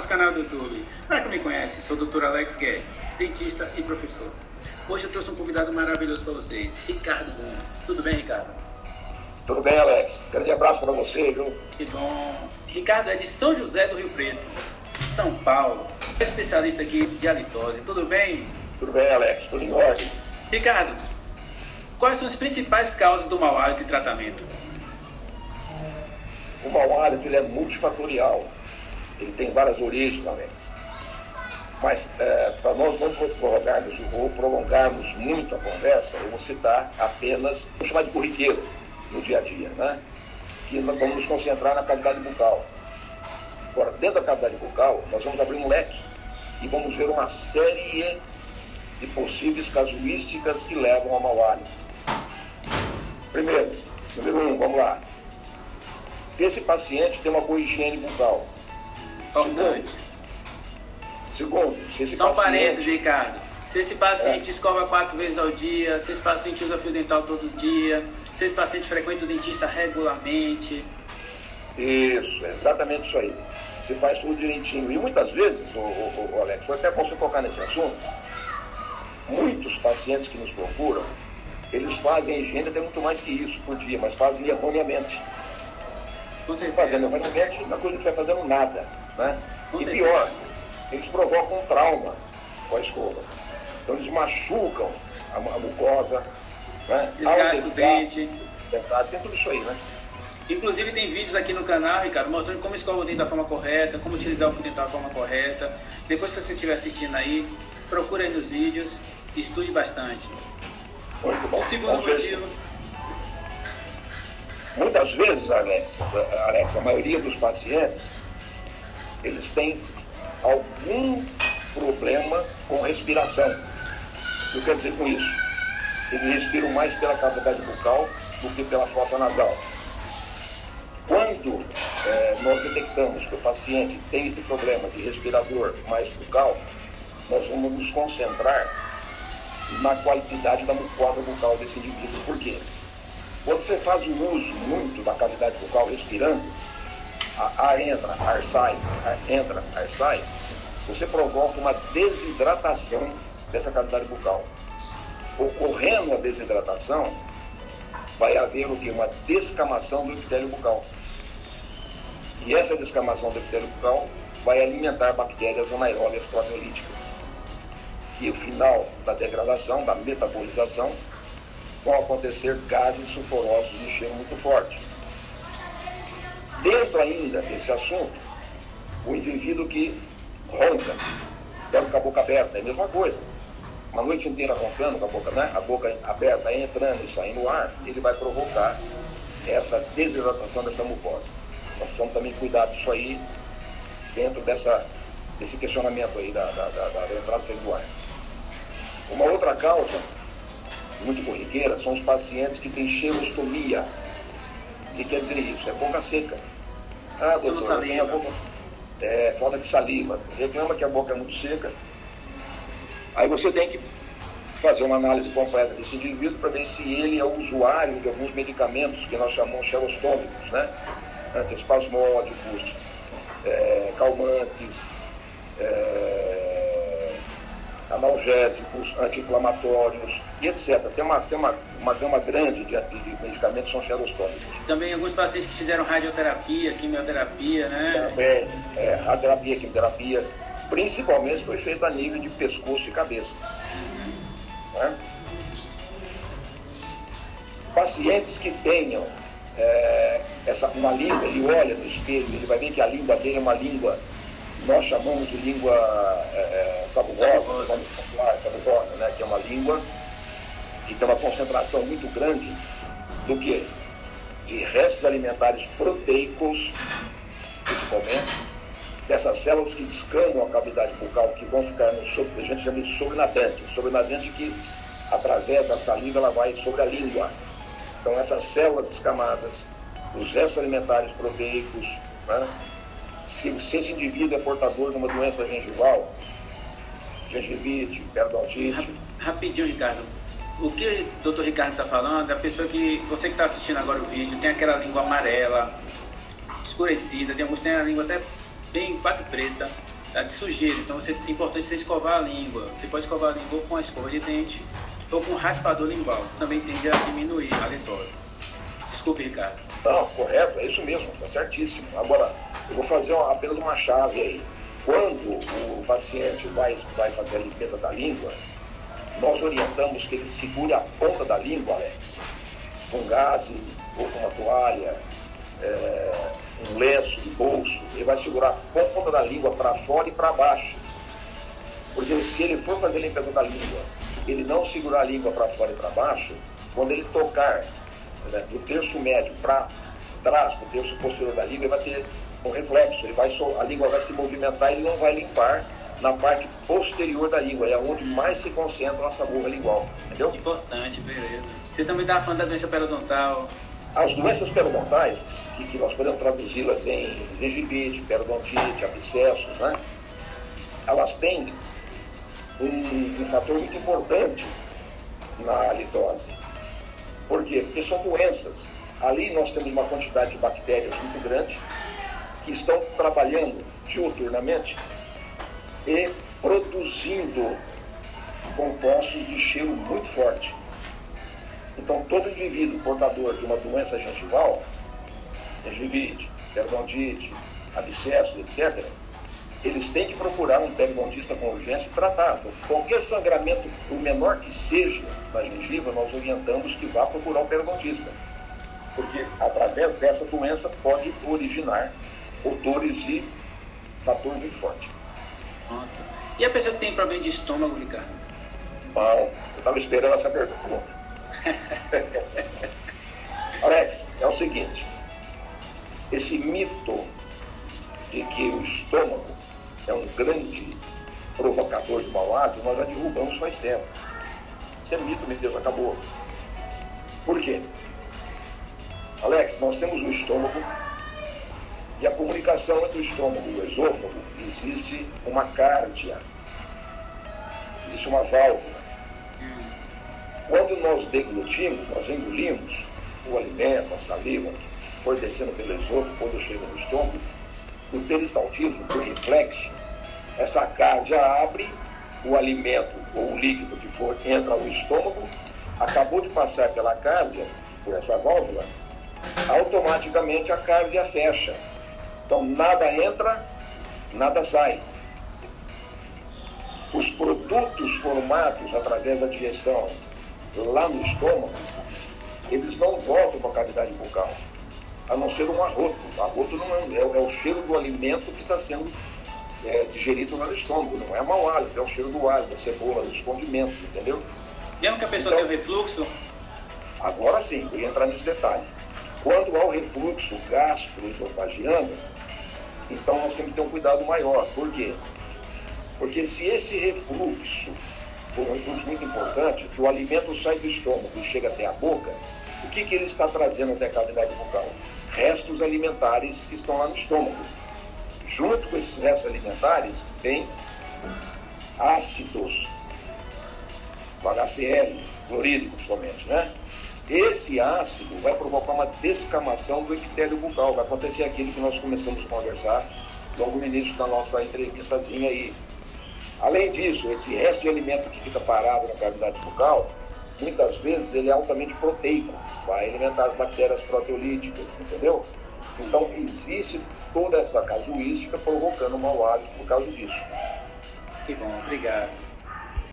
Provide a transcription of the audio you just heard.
nosso canal do YouTube. Para quem me conhece, sou o Dr. Alex Guedes, dentista e professor. Hoje eu trouxe um convidado maravilhoso para vocês, Ricardo Gomes. Tudo bem, Ricardo? Tudo bem, Alex. Grande abraço para você, viu? Que bom. Ricardo é de São José do Rio Preto, São Paulo. É especialista aqui de halitose. Tudo bem? Tudo bem, Alex. Tudo em ordem. Ricardo, quais são as principais causas do mau hálito e tratamento? O mau hálito ele é multifatorial. Ele tem várias origens, Alex. Mas é, para nós não prolongarmos ou prolongarmos muito a conversa, eu vou citar apenas, vou chamar de corriqueiro no dia a dia, né? Que nós vamos nos concentrar na cavidade bucal. Agora, dentro da cavidade bucal, nós vamos abrir um leque e vamos ver uma série de possíveis casuísticas que levam ao mau hálito. Primeiro, número um, vamos lá. Se esse paciente tem uma boa higiene bucal. Importante. Segundo, se esse São paciente... parênteses, Ricardo. Se esse paciente É. escova quatro vezes ao dia, se esse paciente usa fio dental todo dia, se esse paciente frequenta o dentista regularmente. Isso, exatamente isso aí. Você faz tudo direitinho. E muitas vezes, o, o, o Alex, foi até você tocar nesse assunto, muitos pacientes que nos procuram, eles fazem higiene até muito mais que isso por dia, mas fazem erroneamente. Fazendo erroneamente, na coisa não vai fazendo nada. Né? Com E certeza. pior, eles provocam um trauma com a escova. Então eles machucam a, a mucosa, né? Desgasta um o dente. desgaste, Tem tudo isso aí, né? Inclusive tem vídeos aqui no canal, Ricardo, mostrando como escova o dente da forma correta, como utilizar o fio dental da forma correta. Depois que você estiver assistindo aí, procura aí nos vídeos, estude bastante. Muito bom. O segundo motivo, Muitas vezes, Alex, Alex, a maioria dos pacientes, eles têm algum problema com respiração. O que eu quero dizer com isso? Eles respiram mais pela cavidade bucal do que pela fossa nasal. Quando eh, nós detectamos que o paciente tem esse problema de respirador mais bucal, nós vamos nos concentrar na qualidade da mucosa bucal desse indivíduo. Por quê? Quando você faz o uso muito da cavidade bucal respirando, a- ar entra, ar sai, ar entra, ar sai, você provoca uma desidratação dessa cavidade bucal. Ocorrendo a desidratação, vai haver o que? Uma descamação do epitélio bucal. E essa descamação do epitélio bucal vai alimentar bactérias anaeróbias proteolíticas, que o final da degradação, da metabolização, vão acontecer gases sulfurosos de cheiro muito forte. Dentro ainda desse assunto, o indivíduo que ronca, dorme com a boca aberta, é a mesma coisa. Uma noite inteira roncando com a boca, né? a boca aberta, entrando e saindo ar, ele vai provocar essa desidratação dessa mucosa. Nós precisamos também cuidar disso aí dentro dessa, desse questionamento aí da, da, da, da entrada e do ar. Uma outra causa muito corriqueira são os pacientes que têm cheirostomia. O que quer dizer isso? É boca seca. Ah, doutor, saliva. boca... É, falta de saliva. Reclama que a boca é muito seca. Aí você tem que fazer uma análise completa desse indivíduo para ver se ele é usuário de alguns medicamentos que nós chamamos xerostômicos, né? Antiespasmódicos, é, calmantes, é, analgésicos, anti-inflamatórios e etc. Tem uma, tem uma, uma gama grande de, de medicamentos que são xerostômicos. também alguns pacientes que fizeram radioterapia, quimioterapia, né? Também, é, radioterapia, quimioterapia, principalmente foi feita a nível de pescoço e cabeça. né? Pacientes que tenham é, essa, uma língua, ele olha no espelho, ele vai ver que a língua dele é uma língua, nós chamamos de língua é, é, sabugosa, Sabugosa. né? que é uma língua que tem uma concentração muito grande do que? De restos alimentares proteicos, principalmente, dessas células que descamam a cavidade bucal, que vão ficar no sobre, a gente chama de sobrenadente, sobrenadente que através da saliva ela vai sobre a língua. Então essas células descamadas, os restos alimentares proteicos, né? Se, se esse indivíduo é portador de uma doença gengival, gengivite, periodontite, Rapidinho, Ricardo. O que o Dr. Ricardo está falando é a pessoa que, você que está assistindo agora o vídeo, tem aquela língua amarela, escurecida, tem alguns que têm a língua até bem quase preta, tá, de sujeira. Então você, é importante você escovar a língua. Você pode escovar a língua com a escova de dente ou com raspador lingual. Também tende a diminuir a litose. Desculpe, Ricardo. Não, correto, é isso mesmo, está certíssimo. Agora, eu vou fazer uma, apenas uma chave aí. Quando o paciente vai, vai fazer a limpeza da língua, nós orientamos que ele segure a ponta da língua, Alex, com gaze ou com uma toalha, é, um lenço de bolso. Ele vai segurar a ponta da língua para fora e para baixo. Porque se ele for fazer a limpeza da língua, ele não segurar a língua para fora e para baixo, quando ele tocar né, do terço médio para trás, para o terço posterior da língua, ele vai ter um reflexo. Ele vai, a língua vai se movimentar e ele não vai limpar na parte posterior da língua, é onde mais se concentra a nossa burra lingual. Entendeu? Importante, beleza. Você também estava falando da doença periodontal. As doenças periodontais, que, que nós podemos traduzi-las em gengivite, periodontite, abscessos, né? elas têm um, um fator muito importante na litose. Por quê? Porque são doenças. Ali nós temos uma quantidade de bactérias muito grande que estão trabalhando diuturnamente e produzindo compostos de cheiro muito forte. Então, todo indivíduo portador de uma doença gengival, gengivite, periodontite, abscesso, etc., eles têm que procurar um periodontista com urgência e tratar. Qualquer sangramento, o menor que seja da gengiva, nós orientamos que vá procurar um periodontista. Porque através dessa doença pode originar odores e fator muito forte. E a pessoa que tem problema de estômago, Ricardo? Bom, eu estava esperando essa pergunta. Alex, é o seguinte, esse mito de que o estômago é um grande provocador de hábito, nós já derrubamos faz tempo. Isso é mito, meu Deus, acabou. Por quê? Alex, nós temos o estômago e a comunicação entre o estômago e o esôfago existe uma cárdia, existe uma válvula. Quando nós deglutimos, nós engolimos o alimento, a saliva, foi descendo pelo esôfago, quando chega no estômago, o peristaltismo, por reflexo, essa cárdia abre, o alimento ou o líquido que for entra no estômago, acabou de passar pela cárdia, por essa válvula, automaticamente a cárdia fecha então nada entra, nada sai. Os produtos formados através da digestão lá no estômago, eles não voltam para a cavidade bucal, a não ser um arroto. O arroto não é, é, é o cheiro do alimento que está sendo é, digerido no estômago, não é mau hálito, é o cheiro do alho, da cebola, dos condimentos, entendeu? Mesmo que a pessoa então, tenha refluxo? Agora sim, eu ia entrar nesse detalhe. Quando há o refluxo gastroesofagiano, então nós temos que ter um cuidado maior. Por quê? Porque se esse refluxo for um refluxo muito importante, que o alimento sai do estômago e chega até a boca, o que, que ele está trazendo até a cavidade bucal? Restos alimentares que estão lá no estômago. Junto com esses restos alimentares, tem ácidos, HCl, clorídrico somente, né? Esse ácido vai provocar uma descamação do epitélio bucal. Vai acontecer aquilo que nós começamos a conversar logo no início da nossa entrevistazinha aí. Além disso, esse resto de alimento que fica parado na cavidade bucal, muitas vezes ele é altamente proteico, vai alimentar as bactérias proteolíticas, entendeu? Então existe toda essa casuística provocando mau hálito por causa disso. Que bom, obrigado.